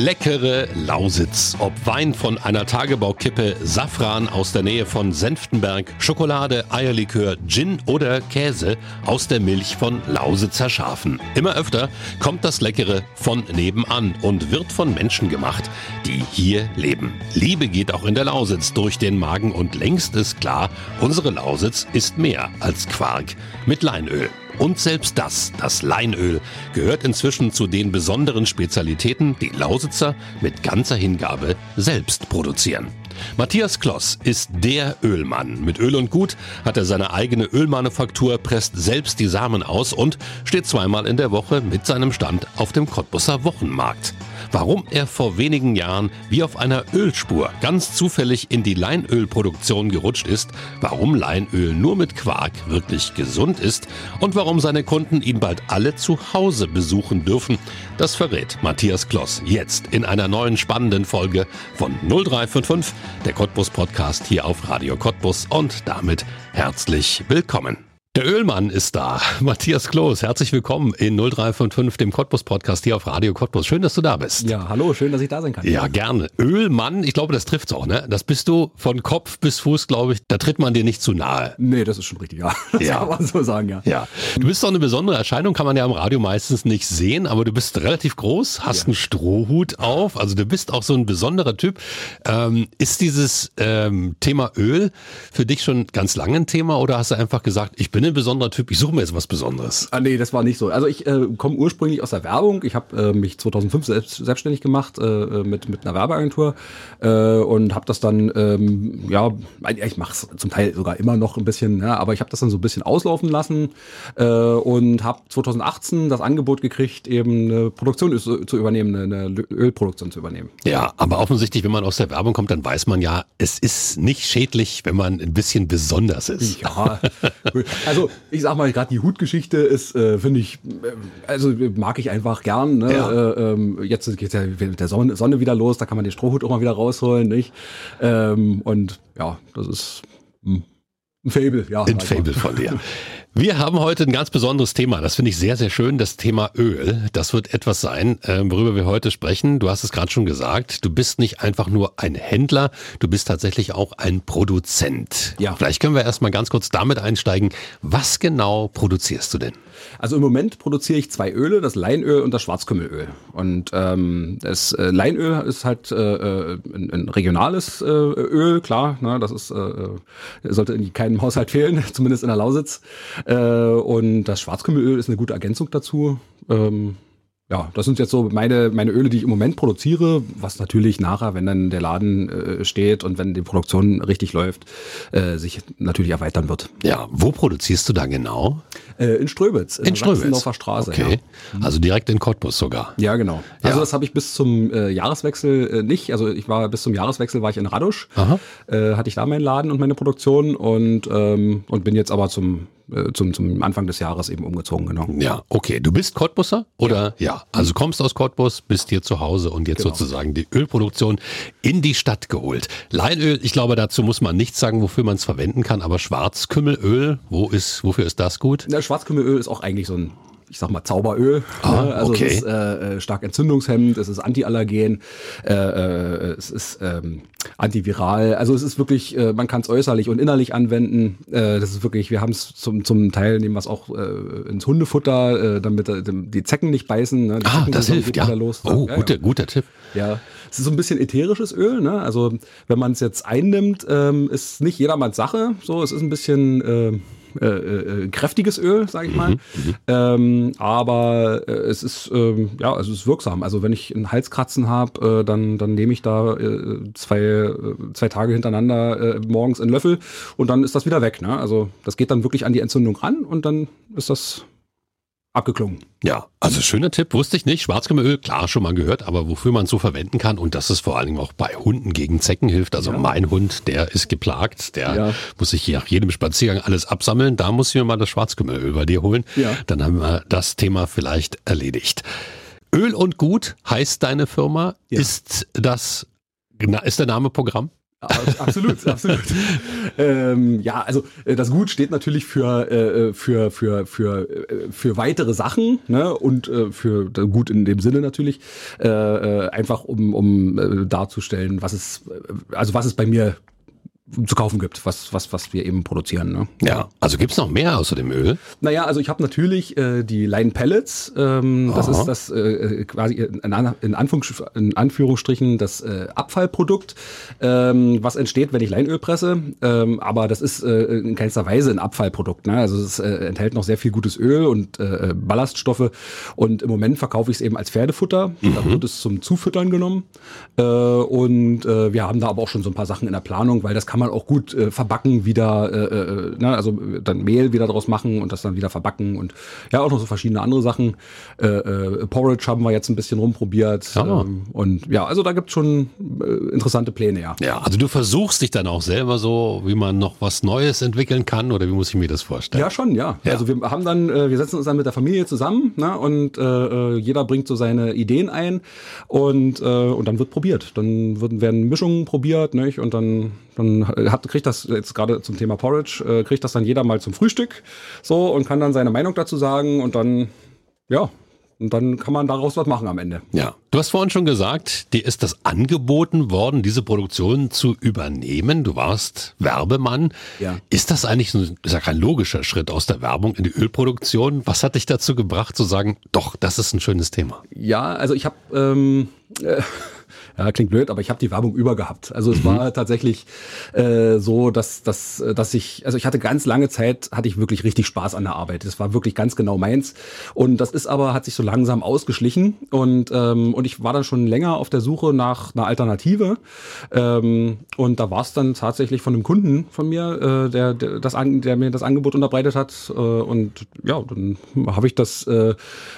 Leckere Lausitz. Ob Wein von einer Tagebaukippe, Safran aus der Nähe von Senftenberg, Schokolade, Eierlikör, Gin oder Käse aus der Milch von Lausitzer Schafen. Immer öfter kommt das Leckere von nebenan und wird von Menschen gemacht, die hier leben. Liebe geht auch in der Lausitz durch den Magen und längst ist klar, unsere Lausitz ist mehr als Quark mit Leinöl. Und selbst das, das Leinöl, gehört inzwischen zu den besonderen Spezialitäten, die Lausitzer mit ganzer Hingabe selbst produzieren. Matthias Kloss ist der Ölmann. Mit Öl und Gut hat er seine eigene Ölmanufaktur, presst selbst die Samen aus und steht zweimal in der Woche mit seinem Stand auf dem Cottbusser Wochenmarkt warum er vor wenigen Jahren wie auf einer Ölspur ganz zufällig in die Leinölproduktion gerutscht ist, warum Leinöl nur mit Quark wirklich gesund ist und warum seine Kunden ihn bald alle zu Hause besuchen dürfen, das verrät Matthias Kloss jetzt in einer neuen spannenden Folge von 0355, der Cottbus Podcast hier auf Radio Cottbus und damit herzlich willkommen. Der Ölmann ist da. Matthias Kloß, herzlich willkommen in 0355, dem Cottbus Podcast hier auf Radio Cottbus. Schön, dass du da bist. Ja, hallo, schön, dass ich da sein kann. Ja, gerne. Ölmann, ich glaube, das trifft's auch, ne? Das bist du von Kopf bis Fuß, glaube ich. Da tritt man dir nicht zu nahe. Nee, das ist schon richtig, ja. Das ja. kann man so sagen, ja. Ja. Du bist doch eine besondere Erscheinung, kann man ja im Radio meistens nicht sehen, aber du bist relativ groß, hast ja. einen Strohhut auf, also du bist auch so ein besonderer Typ. Ähm, ist dieses ähm, Thema Öl für dich schon ganz lange ein Thema oder hast du einfach gesagt, ich bin ein besonderer Typ, ich suche mir jetzt was Besonderes. Ah, nee, das war nicht so. Also ich äh, komme ursprünglich aus der Werbung. Ich habe äh, mich 2005 selbst, selbstständig gemacht äh, mit, mit einer Werbeagentur äh, und habe das dann, ähm, ja, ich mache es zum Teil sogar immer noch ein bisschen, ja, aber ich habe das dann so ein bisschen auslaufen lassen äh, und habe 2018 das Angebot gekriegt, eben eine Produktion zu, zu übernehmen, eine Ölproduktion zu übernehmen. Ja, aber offensichtlich, wenn man aus der Werbung kommt, dann weiß man ja, es ist nicht schädlich, wenn man ein bisschen besonders ist. Ja, also ich sag mal, gerade die Hutgeschichte ist, äh, finde ich, äh, also mag ich einfach gern. Ne? Ja. Äh, ähm, jetzt geht ja mit der Sonne, Sonne, wieder los, da kann man den Strohhut auch mal wieder rausholen, nicht? Ähm, und ja, das ist hm, ein Fable, ja. Ein Fable von dir. Wir haben heute ein ganz besonderes Thema. Das finde ich sehr, sehr schön. Das Thema Öl. Das wird etwas sein, äh, worüber wir heute sprechen. Du hast es gerade schon gesagt. Du bist nicht einfach nur ein Händler. Du bist tatsächlich auch ein Produzent. Ja. Vielleicht können wir erstmal ganz kurz damit einsteigen. Was genau produzierst du denn? Also im Moment produziere ich zwei Öle, das Leinöl und das Schwarzkümmelöl. Und ähm, das äh, Leinöl ist halt äh, äh ein, ein regionales äh, Öl, klar. Ne, das ist äh, sollte in keinem Haushalt fehlen, zumindest in der Lausitz. Äh, und das Schwarzkümmelöl ist eine gute Ergänzung dazu. Ähm, ja, das sind jetzt so meine, meine Öle, die ich im Moment produziere, was natürlich nachher, wenn dann der Laden äh, steht und wenn die Produktion richtig läuft, äh, sich natürlich erweitern wird. Ja, wo produzierst du da genau? Äh, in Ströbitz, in, in Ströbitz. Straße. Okay, ja. also direkt in Cottbus sogar. Ja, genau. Also ja. das habe ich bis zum äh, Jahreswechsel äh, nicht. Also ich war bis zum Jahreswechsel war ich in Radusch, hatte ich da meinen Laden und meine Produktion und ähm, und bin jetzt aber zum äh, zum, zum Anfang des Jahres eben umgezogen, genau. Ja, okay. Du bist Cottbusser oder? Ja. ja. Also kommst aus Cottbus, bist hier zu Hause und jetzt genau. sozusagen die Ölproduktion in die Stadt geholt. Leinöl, ich glaube, dazu muss man nichts sagen, wofür man es verwenden kann, aber Schwarzkümmelöl, wo ist, wofür ist das gut? Ja, Schwarzkümmelöl ist auch eigentlich so ein ich sag mal Zauberöl. Ah, ne? also okay. es ist äh, äh, stark entzündungshemmend, es ist antiallergen, äh, äh, es ist ähm, antiviral. Also es ist wirklich, äh, man kann es äußerlich und innerlich anwenden. Äh, das ist wirklich, wir haben es zum, zum Teil nehmen wir es auch äh, ins Hundefutter, äh, damit äh, die Zecken nicht beißen. Ne? Die ah, Zecken das hilft, ja. Los, oh, ja, guter, ja. guter Tipp. Ja, es ist so ein bisschen ätherisches Öl. Ne? Also wenn man es jetzt einnimmt, ähm, ist nicht jedermanns Sache. So, es ist ein bisschen äh, äh, äh, kräftiges Öl, sage ich mal. Mhm, mhm, ähm, aber äh, es ist ähm, ja, es ist wirksam. Also wenn ich einen Halskratzen habe, äh, dann dann nehme ich da äh, zwei zwei Tage hintereinander morgens einen Löffel und dann ist das wieder weg. Ne? Also das geht dann wirklich an die Entzündung ran und dann ist das abgeklungen. Ja, also schöner Tipp, wusste ich nicht. Schwarzkümmelöl, klar, schon mal gehört, aber wofür man es so verwenden kann und dass es vor allen Dingen auch bei Hunden gegen Zecken hilft. Also ja. mein Hund, der ist geplagt, der ja. muss sich nach jedem Spaziergang alles absammeln. Da muss ich mir mal das Schwarzkümmelöl bei dir holen. Ja. Dann haben wir das Thema vielleicht erledigt. Öl und Gut heißt deine Firma. Ist das, ist der Name Programm? Absolut, absolut. ähm, ja, also äh, das Gut steht natürlich für äh, für für für äh, für weitere Sachen ne? und äh, für gut in dem Sinne natürlich äh, einfach um um äh, darzustellen, was es also was es bei mir zu kaufen gibt, was, was, was wir eben produzieren. Ne? Ja, also gibt's noch mehr außer dem Öl? Naja, also ich habe natürlich äh, die Line Pellets. Ähm, das ist das äh, äh quasi in, in, Anführungs in Anführungsstrichen das äh, Abfallprodukt, ähm, was entsteht, wenn ich Leinöl presse. Ähm, aber das ist äh, in keinster Weise ein Abfallprodukt. Ne? Also es äh, enthält noch sehr viel gutes Öl und äh, Ballaststoffe. Und im Moment verkaufe ich es eben als Pferdefutter. Mhm. Da wird es zum Zufüttern genommen. Äh, und äh, wir haben da aber auch schon so ein paar Sachen in der Planung, weil das kann man auch gut äh, verbacken, wieder, äh, äh, ne, also dann Mehl wieder draus machen und das dann wieder verbacken und ja, auch noch so verschiedene andere Sachen. Äh, äh, Porridge haben wir jetzt ein bisschen rumprobiert. Ja. Ähm, und ja, also da gibt's schon äh, interessante Pläne, ja. Ja, also du versuchst dich dann auch selber so, wie man noch was Neues entwickeln kann oder wie muss ich mir das vorstellen? Ja, schon, ja. ja. Also wir haben dann, äh, wir setzen uns dann mit der Familie zusammen ne, und äh, äh jeder bringt so seine Ideen ein und, äh, und dann wird probiert. Dann wird, werden Mischungen probiert nicht? und dann dann hat, kriegt das jetzt gerade zum Thema Porridge, äh, kriegt das dann jeder mal zum Frühstück so und kann dann seine Meinung dazu sagen und dann, ja, und dann kann man daraus was machen am Ende. Ja. Du hast vorhin schon gesagt, dir ist das angeboten worden, diese Produktion zu übernehmen. Du warst Werbemann. Ja. Ist das eigentlich ein, ist ja kein logischer Schritt aus der Werbung in die Ölproduktion? Was hat dich dazu gebracht zu sagen, doch, das ist ein schönes Thema? Ja, also ich habe ähm, äh, ja, klingt blöd, aber ich habe die Werbung übergehabt. Also es mhm. war tatsächlich äh, so, dass, dass, dass ich, also ich hatte ganz lange Zeit, hatte ich wirklich richtig Spaß an der Arbeit. Das war wirklich ganz genau meins. Und das ist aber, hat sich so langsam ausgeschlichen. Und, ähm, und ich war dann schon länger auf der Suche nach einer Alternative. Ähm, und da war es dann tatsächlich von einem Kunden von mir, äh, der, der, das, der mir das Angebot unterbreitet hat. Äh, und ja, dann habe ich das, äh,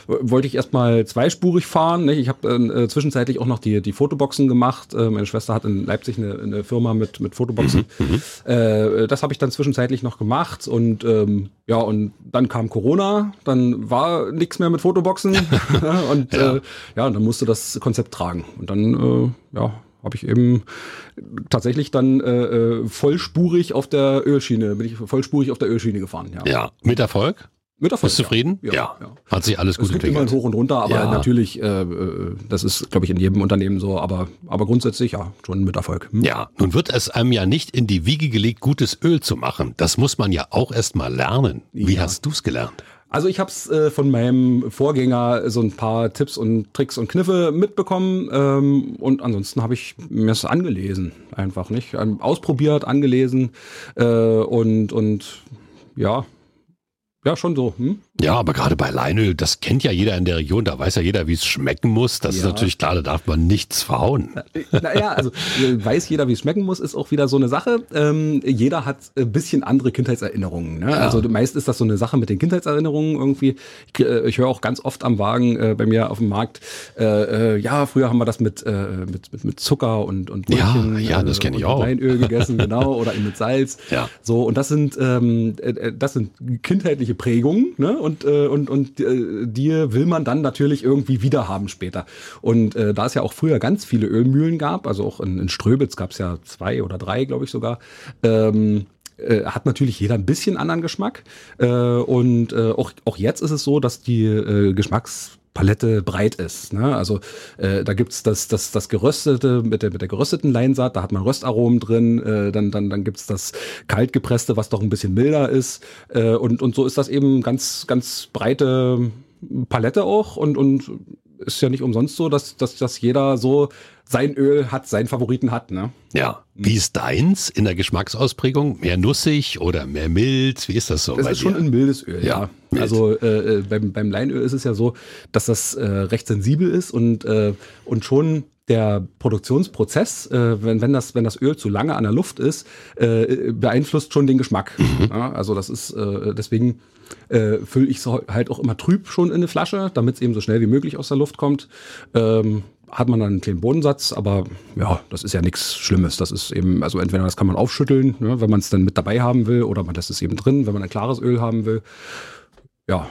wollte ich erstmal zweispurig fahren. Nicht? Ich habe äh, zwischenzeitlich auch noch die, die Fotoboxen gemacht. Äh, meine Schwester hat in Leipzig eine, eine Firma mit, mit Fotoboxen. Mhm, mhm. äh, das habe ich dann zwischenzeitlich noch gemacht und ähm, ja, und dann kam Corona, dann war nichts mehr mit Fotoboxen und ja. Äh, ja, und dann musste das Konzept tragen. Und dann, äh, ja, habe ich eben tatsächlich dann äh, äh, vollspurig auf der Ölschiene, bin ich vollspurig auf der Ölschiene gefahren. Ja, ja mit Erfolg? Mit Erfolg, Bist du zufrieden? Ja. ja. ja. Hat sich alles gut es gibt entwickelt. immer hoch und runter, aber ja. natürlich, äh, äh, das ist, glaube ich, in jedem Unternehmen so, aber, aber grundsätzlich ja, schon mit Erfolg. Hm? Ja, nun wird es einem ja nicht in die Wiege gelegt, gutes Öl zu machen. Das muss man ja auch erst mal lernen. Wie ja. hast du es gelernt? Also ich habe es äh, von meinem Vorgänger so ein paar Tipps und Tricks und Kniffe mitbekommen ähm, und ansonsten habe ich mir es angelesen, einfach nicht, ähm, ausprobiert, angelesen äh, und und ja, ja, schon so. Hm? Ja, aber gerade bei Leinöl, das kennt ja jeder in der Region, da weiß ja jeder, wie es schmecken muss. Das ja. ist natürlich klar, da darf man nichts verhauen. Naja, also äh, weiß jeder, wie es schmecken muss, ist auch wieder so eine Sache. Ähm, jeder hat ein bisschen andere Kindheitserinnerungen. Ne? Ja. Also meist ist das so eine Sache mit den Kindheitserinnerungen irgendwie. Ich, äh, ich höre auch ganz oft am Wagen äh, bei mir auf dem Markt, äh, äh ja, früher haben wir das mit, äh, mit, mit, mit Zucker und, und Brötchen, ja, ja, das kenne ich auch. Leinöl gegessen, genau, oder eben mit Salz. Ja. So, und das sind, ähm, das sind kindheitliche persönliche Prägung, ne? Und, äh, und, und äh, die will man dann natürlich irgendwie wiederhaben später. Und äh, da es ja auch früher ganz viele Ölmühlen gab, also auch in, in Ströbitz gab es ja zwei oder drei, glaube ich sogar, ähm, äh, hat natürlich jeder ein bisschen anderen Geschmack. Äh, und äh, auch, auch jetzt ist es so, dass die äh, Geschmacks Palette breit ist. Ne? Also äh, da gibt's das, das, das geröstete mit der, mit der gerösteten Leinsaat, da hat man Röstaromen drin, äh, dann, dann, dann gibt's das kaltgepresste, was doch ein bisschen milder ist. Äh, und, und so ist das eben ganz, ganz breite Palette auch und, und ist ja nicht umsonst so, dass, dass, dass jeder so sein Öl hat, seinen Favoriten hat. Ne? Ja. Wie ist deins in der Geschmacksausprägung? Mehr nussig oder mehr mild? Wie ist das so? Das ist dir? schon ein mildes Öl, ja. ja. Also äh, äh, beim, beim Leinöl ist es ja so, dass das äh, recht sensibel ist und, äh, und schon der Produktionsprozess, äh, wenn, wenn, das, wenn das Öl zu lange an der Luft ist, äh, beeinflusst schon den Geschmack. Mhm. Ja, also das ist äh, deswegen äh, fülle ich es halt auch immer trüb schon in eine Flasche, damit es eben so schnell wie möglich aus der Luft kommt. Ähm, hat man dann einen kleinen Bodensatz, aber ja, das ist ja nichts Schlimmes. Das ist eben, also entweder das kann man aufschütteln, ne, wenn man es dann mit dabei haben will, oder man lässt es eben drin, wenn man ein klares Öl haben will. Ja,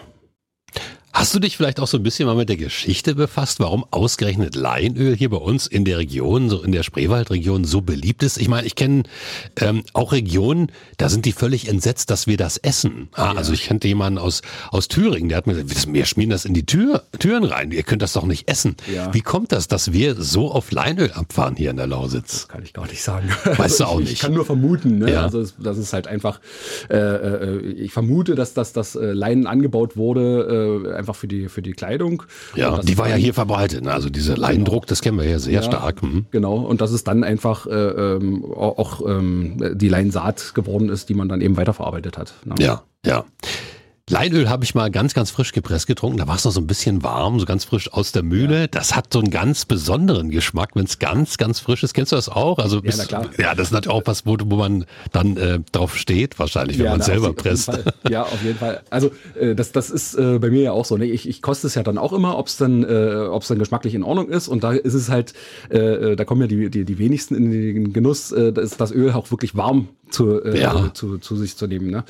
Hast du dich vielleicht auch so ein bisschen mal mit der Geschichte befasst, warum ausgerechnet Leinöl hier bei uns in der Region, so in der Spreewaldregion so beliebt ist? Ich meine, ich kenne ähm, auch Regionen, da sind die völlig entsetzt, dass wir das essen. Ah, ja. Also ich kannte jemanden aus, aus Thüringen, der hat mir gesagt, wir schmieren das in die Tür, Türen rein, ihr könnt das doch nicht essen. Ja. Wie kommt das, dass wir so auf Leinöl abfahren hier in der Lausitz? Das kann ich gar nicht sagen. Weißt also du auch ich, nicht? Ich kann nur vermuten. Ne? Ja. Also das ist halt einfach, äh, äh, ich vermute, dass, dass das äh, Leinen angebaut wurde, äh, einfach für die, für die Kleidung. Ja, die war ja hier verbreitet. Ne? Also dieser genau. Leindruck, das kennen wir ja sehr ja, stark. Hm. Genau, und dass es dann einfach äh, ähm, auch ähm, die Leinsaat geworden ist, die man dann eben weiterverarbeitet hat. Ne? Ja, ja. Leinöl habe ich mal ganz, ganz frisch gepresst getrunken. Da war es noch so ein bisschen warm, so ganz frisch aus der Mühle. Ja. Das hat so einen ganz besonderen Geschmack, wenn es ganz, ganz frisch ist. Kennst du das auch? Also bist, ja, klar. ja, das ist natürlich auch was, wo, wo man dann äh, drauf steht, wahrscheinlich, wenn ja, man na, selber auf presst. Ja, auf jeden Fall. Also äh, das, das ist äh, bei mir ja auch so. Ne? Ich, ich koste es ja dann auch immer, ob es dann, äh, ob's dann geschmacklich in Ordnung ist. Und da ist es halt, äh, äh, da kommen ja die, die, die wenigsten in den Genuss, äh, da ist das Öl auch wirklich warm zu, äh, ja. zu, zu sich zu nehmen. Ne?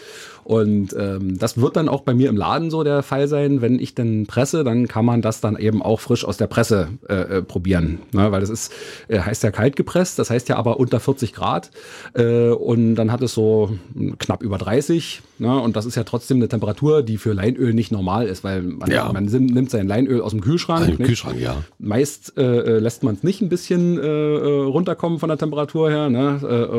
Und ähm, das wird dann auch bei mir im Laden so der Fall sein. Wenn ich dann presse, dann kann man das dann eben auch frisch aus der Presse äh, äh, probieren. Ne? Weil das ist, äh, heißt ja kalt gepresst, das heißt ja aber unter 40 Grad. Äh, und dann hat es so knapp über 30. Ne? Und das ist ja trotzdem eine Temperatur, die für Leinöl nicht normal ist, weil man, ja. man nimmt sein Leinöl aus dem Kühlschrank. Aus dem Kühlschrank, ja. Meist äh, äh lässt man es nicht ein bisschen runterkommen von der Temperatur her ne?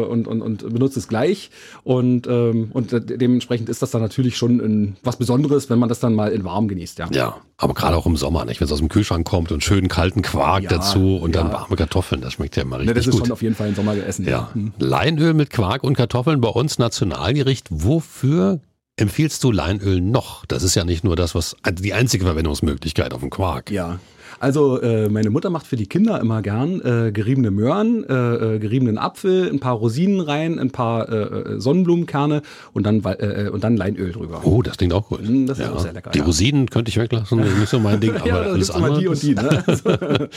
Und, und, und benutzt es gleich. Und, ähm, und dementsprechend ist das dann natürlich schon ein, was Besonderes, wenn man das dann mal in warm genießt. Ja, ja aber gerade auch im Sommer, nicht? wenn es aus dem Kühlschrank kommt und schönen kalten Quark ja, dazu und ja. dann warme Kartoffeln, das schmeckt ja immer richtig gut. das ist gut. schon auf jeden Fall ein Sommeressen. Ja. Hm. Leinöl mit Quark und Kartoffeln bei uns Nationalgericht. Wofür empfiehlst du Leinöl noch? Das ist ja nicht nur das, was die einzige Verwendungsmöglichkeit auf dem Quark. Ja, also äh, meine Mutter macht für die Kinder immer gern äh, geriebene Möhren, äh, äh, geriebenen Apfel, ein paar Rosinen rein, ein paar äh, äh Sonnenblumenkerne und dann und dann Leinöl drüber. Oh, das klingt auch gut. Mm, das ist auch sehr lecker. Die ja. Rosinen könnte ich weglassen, das ist nicht so mein Ding, aber ja, alles andere. Die und die, ne?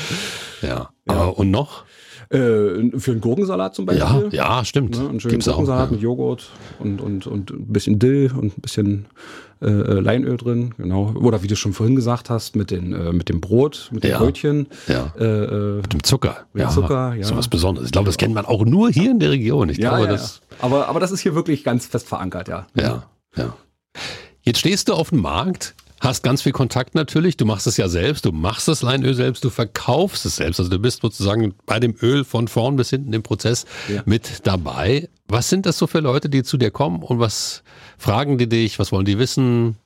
ja. ja. Und noch? Äh, für einen Gurkensalat zum Beispiel. Ja, ja stimmt. Ne, einen schönen Gibt's Gurkensalat auch, ja. mit Joghurt und, und, und ein bisschen Dill und ein bisschen äh, äh, Leinöl drin, genau. Oder wie du schon vorhin gesagt hast, mit, den, äh, mit dem Brot, mit dem ja. Brötchen. Ja. Äh, äh mit dem Zucker. Mit ja. Zucker, ja. So was Besonderes. Ich glaube, das kennt man auch nur hier in der Region. Ich glaube, das. Aber, aber das ist hier wirklich ganz fest verankert, ja. Ja, ja. Jetzt stehst du auf dem Markt hast ganz viel Kontakt natürlich. Du machst es ja selbst, du machst das Leinöl selbst, du verkaufst es selbst. Also du bist sozusagen bei dem Öl von vorn bis hinten im Prozess ja. mit dabei. Was sind das so für Leute, die zu dir kommen und was fragen die dich? Was wollen die wissen?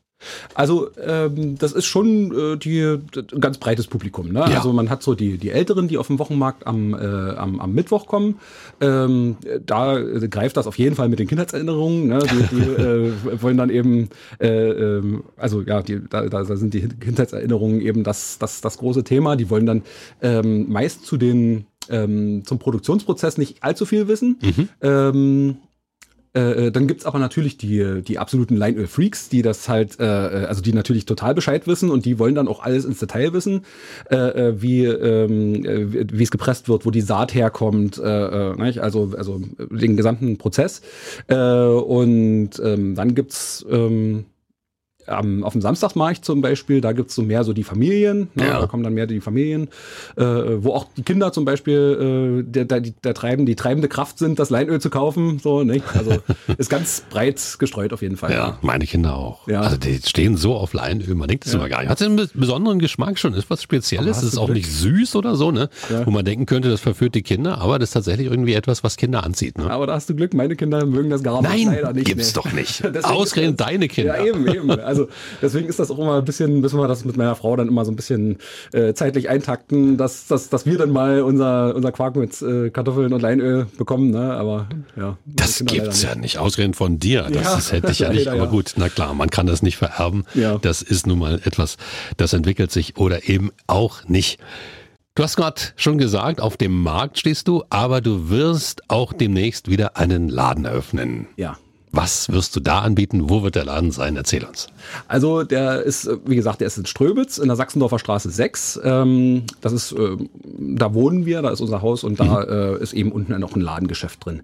Also ähm, das ist schon äh, die, ein ganz breites Publikum. Ne? Ja. Also man hat so die, die Älteren, die auf dem Wochenmarkt am, äh, am, am Mittwoch kommen. Ähm, da äh, greift das auf jeden Fall mit den Kindheitserinnerungen. Ne? Die, die äh, wollen dann eben, äh, äh, also ja, die, da, da sind die Kindheitserinnerungen eben das, das, das große Thema. Die wollen dann ähm, meist zu den ähm, zum Produktionsprozess nicht allzu viel wissen. Mhm. Äh, äh, dann gibt's aber natürlich die, die absoluten Leinöl-Freaks, die das halt, äh, äh, also die natürlich total Bescheid wissen und die wollen dann auch alles ins Detail wissen, äh, äh wie ähm, wie es gepresst wird, wo die Saat herkommt, äh, nicht? also also den gesamten Prozess. Äh, und ähm, dann gibt's ähm, ähm, auf dem Samstagsmarkt zum Beispiel, da gibt's so mehr so die Familien, ne? ja. da kommen dann mehr die Familien, äh, wo auch die Kinder zum Beispiel äh, der, der, der treiben, die treibende Kraft sind, das Leinöl zu kaufen. So, ne? Also ist ganz breit gestreut auf jeden Fall. Ja, meine Kinder auch. Ja. Also die stehen so auf Leinöl, man denkt das ja. immer gar nicht. Hat es einen besonderen Geschmack schon? Ist was Spezielles? Ist es auch Glück. nicht süß oder so, ne? Ja. Wo man denken könnte, das verführt die Kinder, aber das ist tatsächlich irgendwie etwas, was Kinder anzieht. Ne? Aber da hast du Glück, meine Kinder mögen das gar nicht. Nein, nicht, gibt's nee. doch nicht. Ausgerechnet deine Kinder. Ja, eben, eben. Also deswegen ist das auch immer ein bisschen, müssen wir das mit meiner Frau dann immer so ein bisschen äh, zeitlich eintakten, dass, dass, dass wir dann mal unser, unser Quark mit äh, Kartoffeln und Leinöl bekommen. Ne? Aber ja. Das gibt's ja nicht. Ausgerechnet von dir. Das ja. ist, hätte ich ja nicht. Leider, aber gut, na klar, man kann das nicht vererben. Ja. Das ist nun mal etwas, das entwickelt sich oder eben auch nicht. Du hast gerade schon gesagt, auf dem Markt stehst du, aber du wirst auch demnächst wieder einen Laden eröffnen. Ja. Was wirst du da anbieten? Wo wird der Laden sein? Erzähl uns. Also der ist, wie gesagt, der ist in Ströbitz in der Sachsendorfer Straße 6. Ähm, das ist, äh, da wohnen wir, da ist unser Haus und da mhm. äh, ist eben unten noch ein Ladengeschäft drin.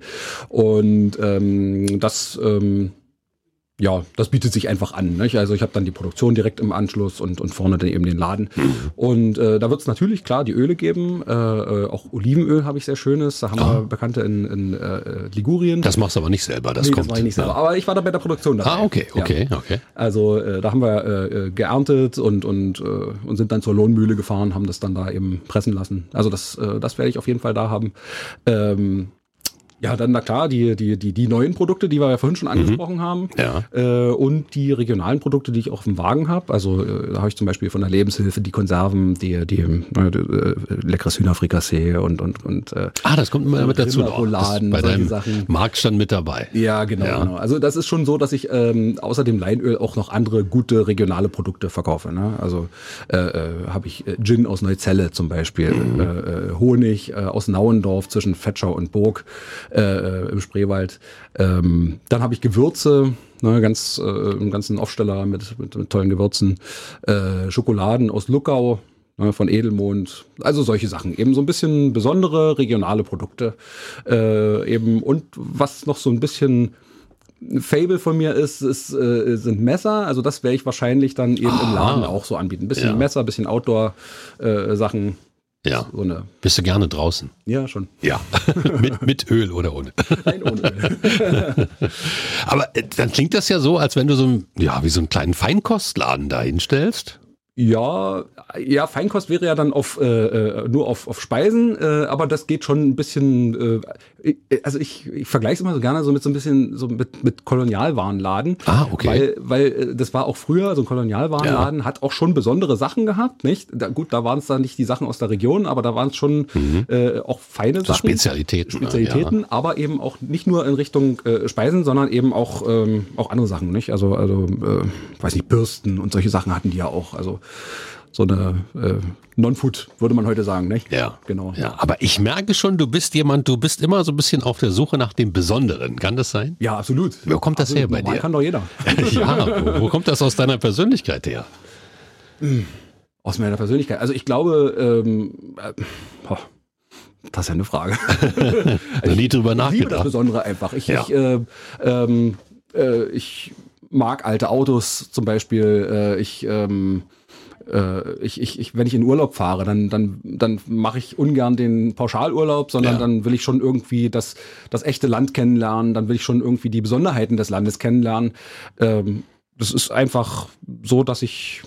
Und ähm, das ähm, ja, das bietet sich einfach an. Nicht? Also ich habe dann die Produktion direkt im Anschluss und, und vorne dann eben den Laden. Mhm. Und äh, da wird es natürlich klar die Öle geben. Äh, äh, auch Olivenöl habe ich sehr schönes. Da haben oh. wir Bekannte in, in äh, Ligurien. Das machst du aber nicht selber. Das nee, kommt. Das mache ich nicht selber. Ja. Aber ich war da bei der Produktion dabei. Ah, okay, okay, ja. okay. Also äh, da haben wir äh, geerntet und, und, äh, und sind dann zur Lohnmühle gefahren, haben das dann da eben pressen lassen. Also das, äh, das werde ich auf jeden Fall da haben. Ähm, ja, dann na klar, die, die, die, die neuen Produkte, die wir ja vorhin schon mhm. angesprochen mhm. haben. Ja. Äh, und die regionalen Produkte, die ich auch auf dem Wagen habe. Also äh, da habe ich zum Beispiel von der Lebenshilfe die Konserven, die, die, äh, äh, leckeres Hühnerfrikassee und, und, und äh, Ah, das kommt immer mit dazu. Rouladen, bei deinem Sachen. Marktstand mit dabei. Ja genau, ja. genau. Also das ist schon so, dass ich ähm, außer dem Leinöl auch noch andere gute regionale Produkte verkaufe. Ne? Also äh, äh, habe ich äh, Gin aus Neuzelle zum Beispiel, mhm. äh, Honig äh, aus Nauendorf zwischen Fetschau und Burg äh, im Spreewald. Ähm, dann habe ich Gewürze, ne, ganz, äh, einen ganzen Aufsteller mit, mit, mit tollen Gewürzen. Äh, Schokoladen aus Luckau, ne, von Edelmond, also solche Sachen. Eben so ein bisschen besondere regionale Produkte. Äh, eben und was noch so ein bisschen Fable von mir ist, ist äh, sind Messer. Also das werde ich wahrscheinlich dann eben ah, im Laden auch so anbieten. Ein bisschen ja. Messer, ein bisschen Outdoor-Sachen. Äh, ja. So eine Bist du gerne draußen? Ja, schon. Ja. mit, mit Öl oder ohne? Nein, ohne Öl. Aber äh, dann klingt das ja so, als wenn du so, ja, wie so einen kleinen Feinkostladen da hinstellst. Ja, ja, Feinkost wäre ja dann auf äh, äh, nur auf, auf Speisen, äh, aber das geht schon ein bisschen. Äh, also ich, ich vergleiche es immer so gerne so mit so ein bisschen so mit, mit Kolonialwarenladen. Ah, okay. Weil, weil äh, das war auch früher so ein Kolonialwarenladen ja. hat auch schon besondere Sachen gehabt, nicht? Da, gut, da waren es dann nicht die Sachen aus der Region, aber da waren es schon mhm. äh, auch feine so Sachen. Spezialitäten. Spezialitäten, ja. aber eben auch nicht nur in Richtung äh, Speisen, sondern eben auch ähm, auch andere Sachen, nicht? Also also äh, weiß nicht Bürsten und solche Sachen hatten die ja auch. Also so eine äh, Non-Food, würde man heute sagen, nicht? Ja. Genau. Ja, aber ich merke schon, du bist jemand, du bist immer so ein bisschen auf der Suche nach dem Besonderen. Kann das sein? Ja, absolut. Wo kommt das absolut. her bei dir? kann doch jeder. ja, wo, wo, kommt das aus deiner Persönlichkeit her? Aus meiner Persönlichkeit. Also ich glaube, ähm, äh, das ist ja eine Frage. ich nie drüber nachgedacht. Ich liebe das Besondere einfach. Ich, ja. ich, äh, ähm, äh, ich mag alte Autos zum Beispiel. Äh, ich ähm, äh, ich, ich, ich, wenn ich in Urlaub fahre, dann, dann, dann mache ich ungern den Pauschalurlaub, sondern ja. dann will ich schon irgendwie das, das echte Land kennenlernen, dann will ich schon irgendwie die Besonderheiten des Landes kennenlernen. Ähm, das ist einfach so, dass ich,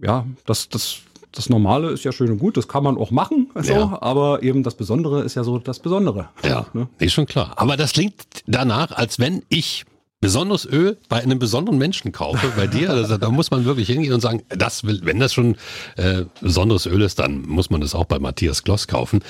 ja, das, das, das Normale ist ja schön und gut, das kann man auch machen, so, ja. aber eben das Besondere ist ja so das Besondere. Ja, ne? ist schon klar. Aber das klingt danach, als wenn ich besonderes Öl bei einem besonderen Menschen kaufe, bei dir, also, da muss man wirklich hingehen und sagen, das will, wenn das schon äh, besonderes Öl ist, dann muss man das auch bei Matthias Gloss kaufen.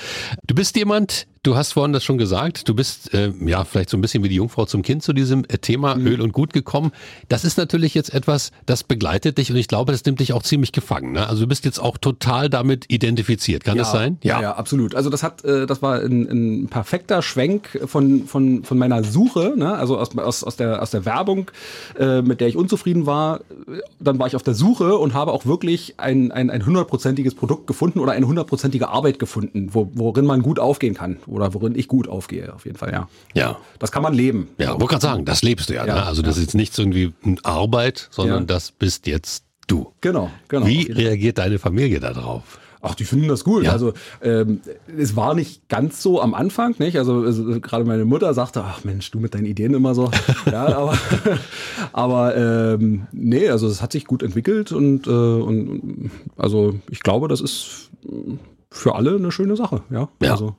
Du bist jemand, Du hast vorhin das schon gesagt, du bist äh, ja vielleicht so ein bisschen wie die Jungfrau zum Kind zu diesem äh, Thema mhm. Öl und Gut gekommen. Das ist natürlich jetzt etwas, das begleitet dich und ich glaube, das nimmt dich auch ziemlich gefangen. Ne? Also du bist jetzt auch total damit identifiziert. Kann ja, das sein? Ja. ja, absolut. Also das hat, äh, das war ein, ein perfekter Schwenk von von von meiner Suche. Ne? Also aus, aus aus der aus der Werbung, äh, mit der ich unzufrieden war. Dann war ich auf der Suche und habe auch wirklich ein ein ein hundertprozentiges Produkt gefunden oder eine hundertprozentige Arbeit gefunden, wo, worin man gut aufgehen kann oder worin ich gut aufgehe, auf jeden Fall, ja. Ja. Das kann man leben. Ja, wollte gerade sagen, das lebst du ja. ja ne? Also das ja. ist jetzt nicht irgendwie Arbeit, sondern ja. das bist jetzt du. Genau, genau. Wie reagiert deine Familie darauf? Ach, die finden das gut. Ja. Also ähm, es war nicht ganz so am Anfang, nicht? Also, also gerade meine Mutter sagte, ach Mensch, du mit deinen Ideen immer so. ja, aber aber ähm, nee, also es hat sich gut entwickelt und, äh, und also ich glaube, das ist für alle eine schöne Sache. Ja. ja. Also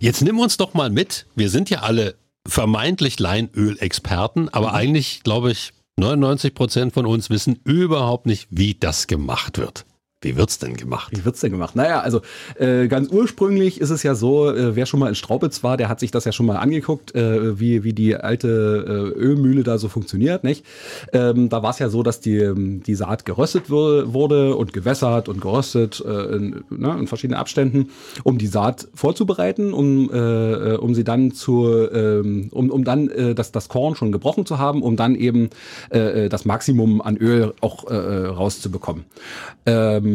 Jetzt nimm uns doch mal mit. Wir sind ja alle vermeintlich Leinölexperten, aber mhm. eigentlich, glaube ich, 99 Prozent von uns wissen überhaupt nicht, wie das gemacht wird. Wie wird's denn gemacht? Wie wird's denn gemacht? Naja, also äh, ganz ursprünglich ist es ja so, äh, wer schon mal in Straubitz war, der hat sich das ja schon mal angeguckt, äh, wie, wie die alte äh, Ölmühle da so funktioniert, nicht? Ähm, da war es ja so, dass die, ähm, die Saat geröstet wurde und gewässert und geröstet äh, in, ne, in verschiedenen Abständen, um die Saat vorzubereiten, um, äh, um sie dann zu, ähm, um, um dann das, das Korn schon gebrochen zu haben, um dann eben das Maximum an Öl auch rauszubekommen. Ähm,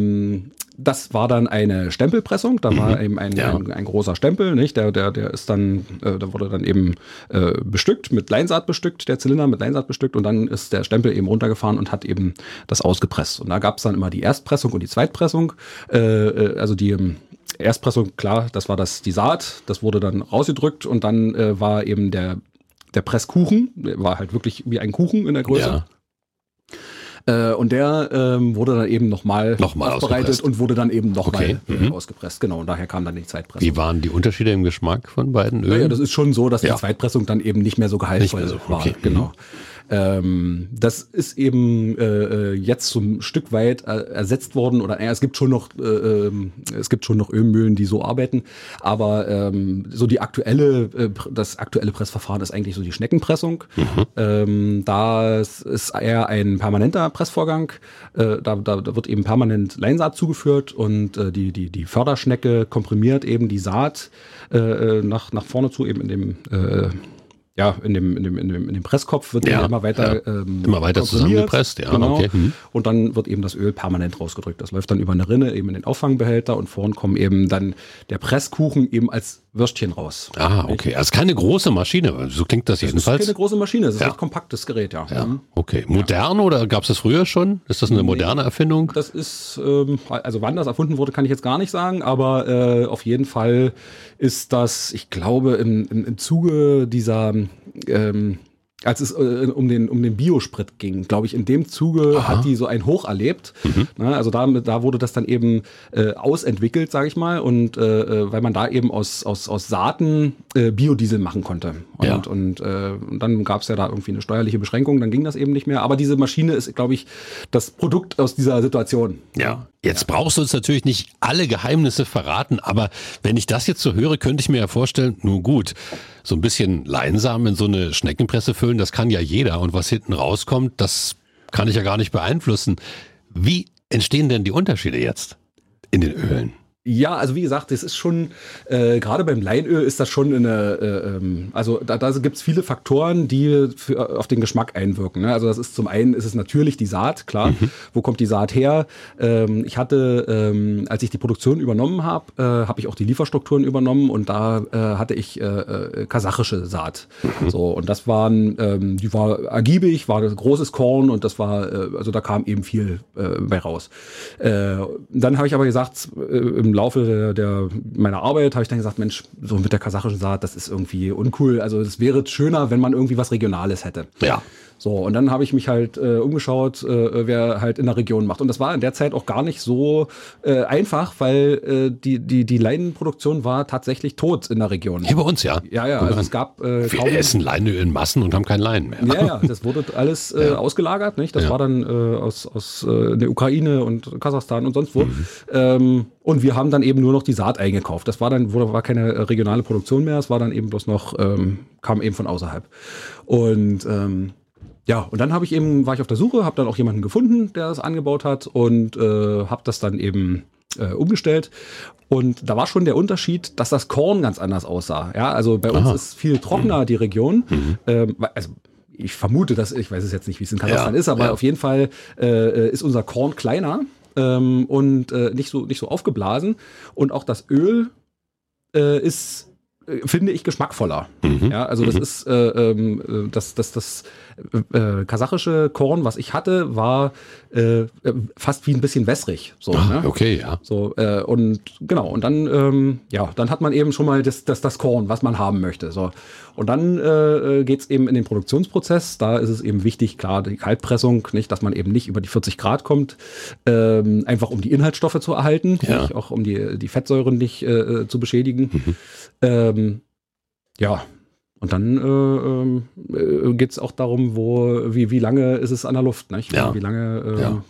das war dann eine Stempelpressung, da war Mhm. eben ein, Ja. ein, ein großer Stempel, nicht? Der, der, der ist dann, äh, da wurde dann eben äh, bestückt, mit Leinsaat bestückt, der Zylinder mit Leinsaat bestückt und dann ist der Stempel eben runtergefahren und hat eben das ausgepresst. Und da gab es dann immer die Erstpressung und die Zweitpressung. Äh, äh, also die ähm, Erstpressung, klar, das war das die Saat, das wurde dann rausgedrückt und dann äh, war eben der der Presskuchen, der war halt wirklich wie ein Kuchen in der Größe. Ja. Äh, und der ähm, wurde dann eben nochmal Nochmal aufbereitet ausgepresst. und wurde dann eben Okay, nochmal äh, mhm. ausgepresst. Genau, und daher kam dann die Zweitpressung. Wie waren die Unterschiede im Geschmack von beiden Ölen? Naja, das ist schon so, dass Ja. die Zweitpressung dann eben nicht mehr so gehaltvoll mehr so, war. okay. Mhm. Ähm, das ist eben äh, äh, jetzt so ein Stück weit äh, ersetzt worden oder naja, es gibt schon noch äh, ähm, es gibt schon noch Ölmühlen, die so arbeiten, aber ähm, so die aktuelle äh, das aktuelle Pressverfahren ist eigentlich so die Schneckenpressung. Ähm, das ist eher ein permanenter Pressvorgang. Äh, da, da, da wird eben permanent Leinsaat zugeführt und äh, die, die, die Förderschnecke komprimiert eben die Saat äh, äh, nach, nach vorne zu, eben in dem äh, ja, in dem, in dem, in dem, in dem Presskopf wird Ja, immer weiter, ja. ähm, Immer weiter zusammengepresst, ja, genau. okay, mhm. Und dann wird eben das Öl permanent rausgedrückt. Das läuft dann über eine Rinne eben in den Auffangbehälter und vorn kommen eben dann der Presskuchen eben als Würstchen raus. Ah, okay. Also keine große Maschine. So klingt das, Das ist jedenfalls. keine große Maschine, das ist Ja. ein kompaktes Gerät, ja. ja, Mhm. okay. Modern oder gab es das früher schon? Ist das eine moderne Erfindung? Das ist, ähm, also wann das erfunden wurde, kann ich jetzt gar nicht sagen, aber äh, auf jeden Fall ist das, ich glaube, im, im, im Zuge dieser, ähm, als es äh, um den, um den Biosprit ging, glaube ich, in dem Zuge hat die so ein Hoch erlebt. Ne, also da, da wurde das dann eben äh, ausentwickelt, sage ich mal, und äh, äh, weil man da eben aus, aus, aus Saaten äh, Biodiesel machen konnte. Und, Ja. und, äh, und dann gab es ja da irgendwie eine steuerliche Beschränkung, dann ging das eben nicht mehr. Aber diese Maschine ist, glaube ich, das Produkt aus dieser Situation. Ja. Jetzt brauchst du uns natürlich nicht alle Geheimnisse verraten, aber wenn ich das jetzt so höre, könnte ich mir ja vorstellen, nun gut, so ein bisschen Leinsamen in so eine Schneckenpresse füllen, das kann ja jeder. Und was hinten rauskommt, das kann ich ja gar nicht beeinflussen. Wie entstehen denn die Unterschiede jetzt in den Ölen? Ja, also wie gesagt, das ist schon, äh, gerade beim Leinöl ist das schon eine, äh, ähm, also da, da gibt es viele Faktoren, die für, auf den Geschmack einwirken. Ne? Also das ist zum einen ist es natürlich die Saat, klar. Wo kommt die Saat her? Ähm, ich hatte, ähm, als ich die Produktion übernommen habe, äh, habe ich auch die Lieferstrukturen übernommen und da äh, hatte ich äh, äh, kasachische Saat. So und das waren, ähm, die war ergiebig, war großes Korn und das war, äh, also da kam eben viel äh, bei raus. Äh, dann habe ich aber gesagt, äh, im Laufe der, der meiner Arbeit habe ich dann gesagt, Mensch, so mit der kasachischen Saat, das ist irgendwie uncool. Also es wäre schöner, wenn man irgendwie was Regionales hätte. Ja. So, und dann habe ich mich halt äh, umgeschaut, äh, wer halt in der Region macht. Und das war in der Zeit auch gar nicht so äh, einfach, weil äh, die, die, die Leinenproduktion war tatsächlich tot in der Region. Hier bei uns ja. Ja, ja, also es gab äh, Wir kaum. essen Leinöl in Massen und haben kein Leinen mehr. Ja, ja, das wurde alles äh, ausgelagert, nicht? Das Ja. war dann äh, aus, aus äh, der Ukraine und Kasachstan und sonst wo. Mhm. Ähm, und wir haben dann eben nur noch die Saat eingekauft. Das war dann, wurde, war keine äh, regionale Produktion mehr, es war dann eben bloß noch, ähm, kam eben von außerhalb. Und ähm, ja, und dann habe ich eben, war ich auf der Suche, habe dann auch jemanden gefunden, der das angebaut hat und äh, habe das dann eben äh, umgestellt. Und da war schon der Unterschied, dass das Korn ganz anders aussah. Ja, also bei uns Aha. ist viel trockener die Region. Ähm, weil- also ich vermute, dass ich weiß es jetzt nicht, wie es in Kasachstan Ja, ist, aber ja. auf jeden Fall äh, ist unser Korn kleiner ähm, und äh, nicht so nicht so aufgeblasen und auch das Öl äh, ist äh, finde ich geschmackvoller. Mhm. Ja, also das ist äh, ähm, äh, das das das äh, kasachische Korn, was ich hatte, war äh, äh, fast wie ein bisschen wässrig. So, Ah, ne? okay, ja. So, äh, und genau, und dann, ähm, ja, dann hat man eben schon mal das, das, das Korn, was man haben möchte. So. Und dann äh, geht es eben in den Produktionsprozess. Da ist es eben wichtig, klar, die Kaltpressung, nicht, dass man eben nicht über die 40 Grad kommt, ähm, einfach um die Inhaltsstoffe zu erhalten, Ja. nicht, auch um die, die Fettsäuren nicht äh, zu beschädigen. Ähm, ja. Und dann äh, ähm, äh, geht es auch darum, wo, wie, wie lange ist es an der Luft, nicht? Ja. Wie lange äh, Ja.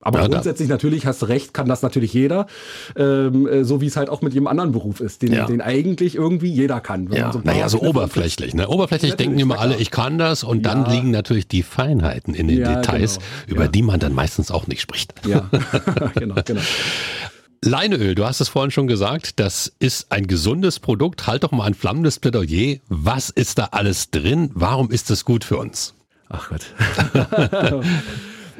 aber Ja, da- grundsätzlich natürlich, hast du recht, kann das natürlich jeder. Ähm, äh, so wie es halt auch mit jedem anderen Beruf ist, den, Ja. den eigentlich irgendwie jeder kann. Ja, so naja, so oberflächlich. Ne? Oberflächlich denken immer alle, ich kann das und dann Ja. liegen natürlich die Feinheiten in den Details, genau. über die man dann meistens auch nicht spricht. Ja, genau, genau. Leineöl, du hast es vorhin schon gesagt, das ist ein gesundes Produkt. Halt doch mal ein flammendes Plädoyer. Was ist da alles drin? Warum ist das gut für uns? Ach Gott.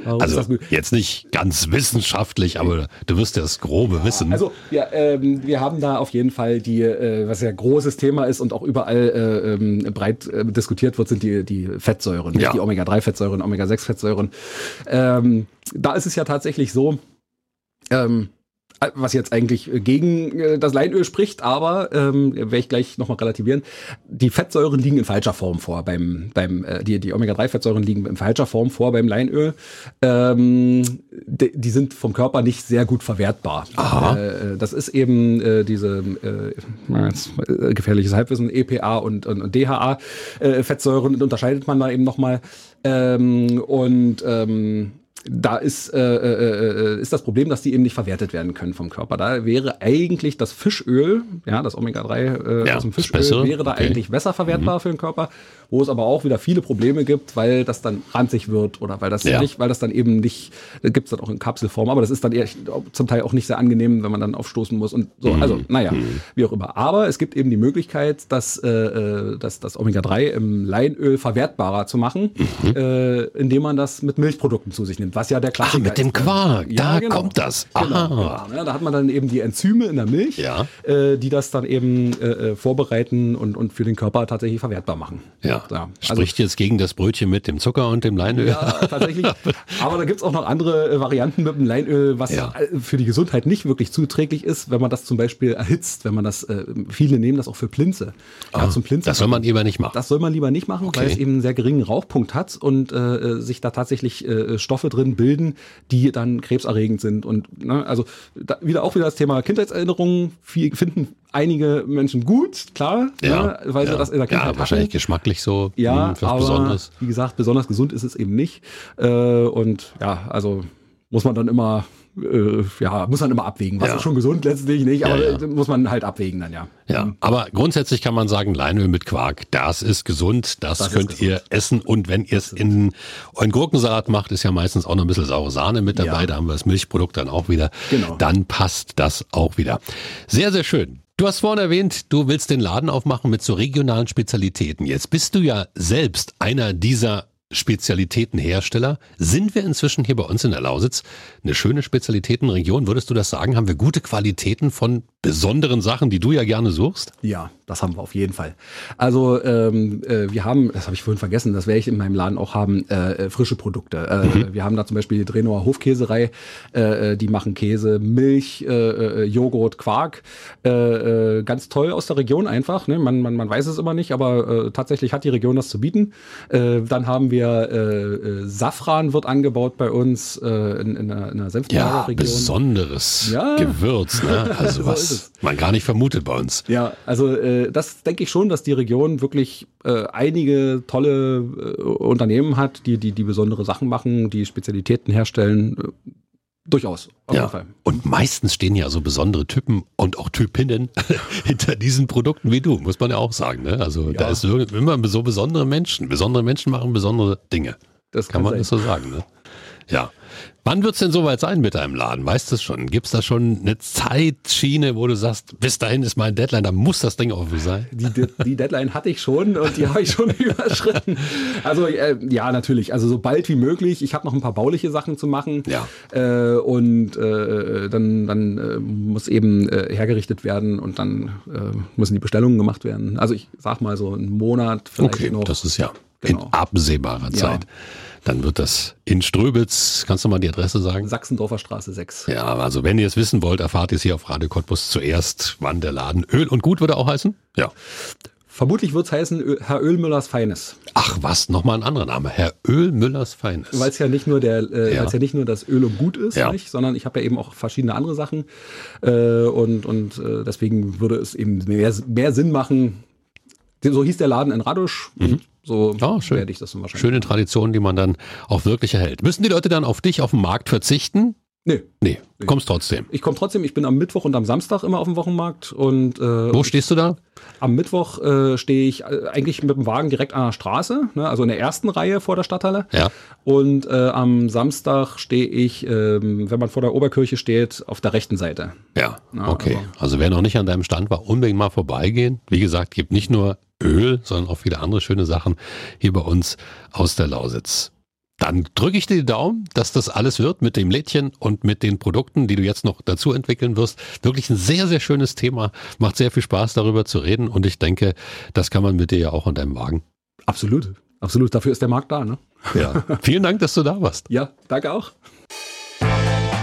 Warum also ist das gut? jetzt nicht ganz wissenschaftlich, aber du wirst ja das grobe Wissen. Also ja, ähm, wir haben da auf jeden Fall die, äh, was ja großes Thema ist und auch überall äh, ähm, breit äh, diskutiert wird, sind die, die Fettsäuren, Ja. die Omega-3-Fettsäuren, Omega-6-Fettsäuren. Ähm, da ist es ja tatsächlich so, ähm, was jetzt eigentlich gegen äh, das Leinöl spricht, aber ähm, werde ich gleich nochmal relativieren. Die Fettsäuren liegen in falscher Form vor beim, beim äh, die, die Omega-3-Fettsäuren liegen in falscher Form vor beim Leinöl. Ähm, die, die sind vom Körper nicht sehr gut verwertbar. Aha. Äh, das ist eben äh, diese äh, jetzt, äh, gefährliches Halbwissen, EPA und, und, und DHA äh, Fettsäuren unterscheidet man da eben nochmal. Ähm, und ähm, da ist, äh, äh, äh, ist das Problem, dass die eben nicht verwertet werden können vom Körper. Da wäre eigentlich das Fischöl, ja, das Omega-3 äh, Ja, aus dem Fischöl, wäre da Okay. eigentlich besser verwertbar für den Körper, wo es aber auch wieder viele Probleme gibt, weil das dann ranzig wird oder weil das Ja. nicht, weil das dann eben nicht, gibt es dann auch in Kapselform, aber das ist dann eher zum Teil auch nicht sehr angenehm, wenn man dann aufstoßen muss und so. Mhm. Also, naja, wie auch immer. Aber es gibt eben die Möglichkeit, dass, äh, äh, dass das Omega-3 im Leinöl verwertbarer zu machen, äh, indem man das mit Milchprodukten zu sich nimmt, was ja der Klassiker Mhm. Ah, mit dem ist. ne? Quark, da genau. kommt das. Genau, Aha. genau. Ja, da hat man dann eben die Enzyme in der Milch, Ja. äh, die das dann eben äh, äh, vorbereiten und, und für den Körper tatsächlich verwertbar machen. Ja. Ja, also- Spricht jetzt gegen das Brötchen mit dem Zucker und dem Leinöl. Ja, tatsächlich. Aber da gibt's auch noch andere äh, Varianten mit dem Leinöl, was Ja. äh, für die Gesundheit nicht wirklich zuträglich ist, wenn man das zum Beispiel erhitzt, wenn man das, äh, viele nehmen das auch für Plinze. Ja, zum Plinze Ah, Das soll man lieber nicht machen. das soll man lieber nicht machen, Okay. weil es eben einen sehr geringen Rauchpunkt hat und sich da tatsächlich Stoffe drin bilden, die dann krebserregend sind. Und ne, also da, wieder auch wieder das Thema Kindheitserinnerungen viel, finden einige Menschen gut, klar, ne, weil ja. sie das in der Kindheit ja, hatten. wahrscheinlich geschmacklich so Ja, hm, was aber Besonderes. wie gesagt, besonders gesund ist es eben nicht. Äh, und ja, also muss man dann immer, äh, ja, muss man immer abwägen. Was Ja. ist schon gesund letztlich nicht, aber Ja, muss man halt abwägen dann, ja. Ja, aber grundsätzlich kann man sagen, Leinöl mit Quark, das ist gesund, das, Das könnt gesund. ihr essen. Und wenn ihr es in einen Gurkensalat macht, ist ja meistens auch noch ein bisschen saure Sahne mit dabei, da haben wir das Milchprodukt dann auch wieder. Genau. Dann passt das auch wieder. Sehr, sehr schön. Du hast vorhin erwähnt, du willst den Laden aufmachen mit so regionalen Spezialitäten. Jetzt bist du ja selbst einer dieser Spezialitätenhersteller. Sind wir inzwischen hier bei uns in der Lausitz eine schöne Spezialitätenregion? Würdest du das sagen? Haben wir gute Qualitäten von besonderen Sachen, die du ja gerne suchst? Ja, das haben wir auf jeden Fall. Also ähm, äh, wir haben, das habe ich vorhin vergessen, das werde ich in meinem Laden auch haben, äh, äh, frische Produkte. Äh, Mhm. Wir haben da zum Beispiel die Drenoer Hofkäserei, äh, äh, die machen Käse, Milch, äh, äh, Joghurt, Quark. Äh, ganz toll aus der Region einfach. Ne? Man, man, man weiß es immer nicht, aber äh, tatsächlich hat die Region das zu bieten. Äh, dann haben wir äh, Safran wird angebaut bei uns äh, in, in einer, in einer Ja, besonderes Ja. Gewürz, ne? Also So was man gar nicht vermutet bei uns. Ja, also äh, das denke ich schon, dass die Region wirklich äh, einige tolle äh, Unternehmen hat, die, die die besondere Sachen machen, die Spezialitäten herstellen. Äh, durchaus, auf jeden Fall. Und meistens stehen ja so besondere Typen und auch Typinnen hinter diesen Produkten wie du, muss man ja auch sagen. Ne? Also da Ja. ist irgend- immer so besondere Menschen. Besondere Menschen machen besondere Dinge. Das Kann man sein. das so sagen, ne? Ja. Wann wird's denn soweit sein mit deinem Laden? Weißt du es schon? Gibt's da schon eine Zeitschiene, wo du sagst, bis dahin ist mein Deadline, da muss das Ding offen sein? Die, die, die Deadline hatte ich schon und die habe ich schon überschritten. Also äh, ja, natürlich. Also so bald wie möglich. Ich habe noch ein paar bauliche Sachen zu machen. Ja. Äh, und äh, dann, dann äh, muss eben äh, hergerichtet werden und dann äh, müssen die Bestellungen gemacht werden. Also ich sag mal so einen Monat vielleicht Okay, noch. das ist ja Genau. in absehbarer Zeit. Dann wird das in Ströbitz, kannst du mal die Adresse sagen? Sachsendorfer Straße 6. Ja, also wenn ihr es wissen wollt, erfahrt ihr es hier auf Radio Cottbus zuerst, wann der Laden Öl und Gut würde auch heißen? Ja. Vermutlich wird's heißen Ö Herr Ölmüllers Feines. Ach was, nochmal ein anderer Name. Herr Ölmüllers Feines. Weil es ja nicht nur der, äh, Ja. ja nicht nur das Öl und Gut ist, Ja. nicht, sondern ich habe ja eben auch verschiedene andere Sachen. Äh, und und äh, deswegen würde es eben mehr, mehr Sinn machen. So hieß der Laden in Radusch und so Ah, schön. werde ich das wahrscheinlich. Schöne Tradition, die man dann auch wirklich erhält. Müssen die Leute dann auf dich auf dem Markt verzichten? Nee. Nee, du kommst trotzdem. Ich komme trotzdem, ich bin am Mittwoch und am Samstag immer auf dem Wochenmarkt und äh, Wo stehst du da? am Mittwoch äh, stehe ich äh, eigentlich mit dem Wagen direkt an der Straße, ne, also in der ersten Reihe vor der Stadthalle. Ja. Und äh, am Samstag stehe ich, ähm, wenn man vor der Oberkirche steht, auf der rechten Seite. Ja, Ja, okay. aber- Also wer noch nicht an deinem Stand war, unbedingt mal vorbeigehen. Wie gesagt, gibt nicht nur Öl, sondern auch viele andere schöne Sachen hier bei uns aus der Lausitz. Dann drücke ich dir die Daumen, dass das alles wird mit dem Lädchen und mit den Produkten, die du jetzt noch dazu entwickeln wirst. Wirklich ein sehr, sehr schönes Thema. Macht sehr viel Spaß, darüber zu reden. Und ich denke, das kann man mit dir ja auch an deinem Wagen. Absolut. Absolut. Dafür ist der Markt da, ne? Ja. Vielen Dank, dass du da warst. Ja, danke auch.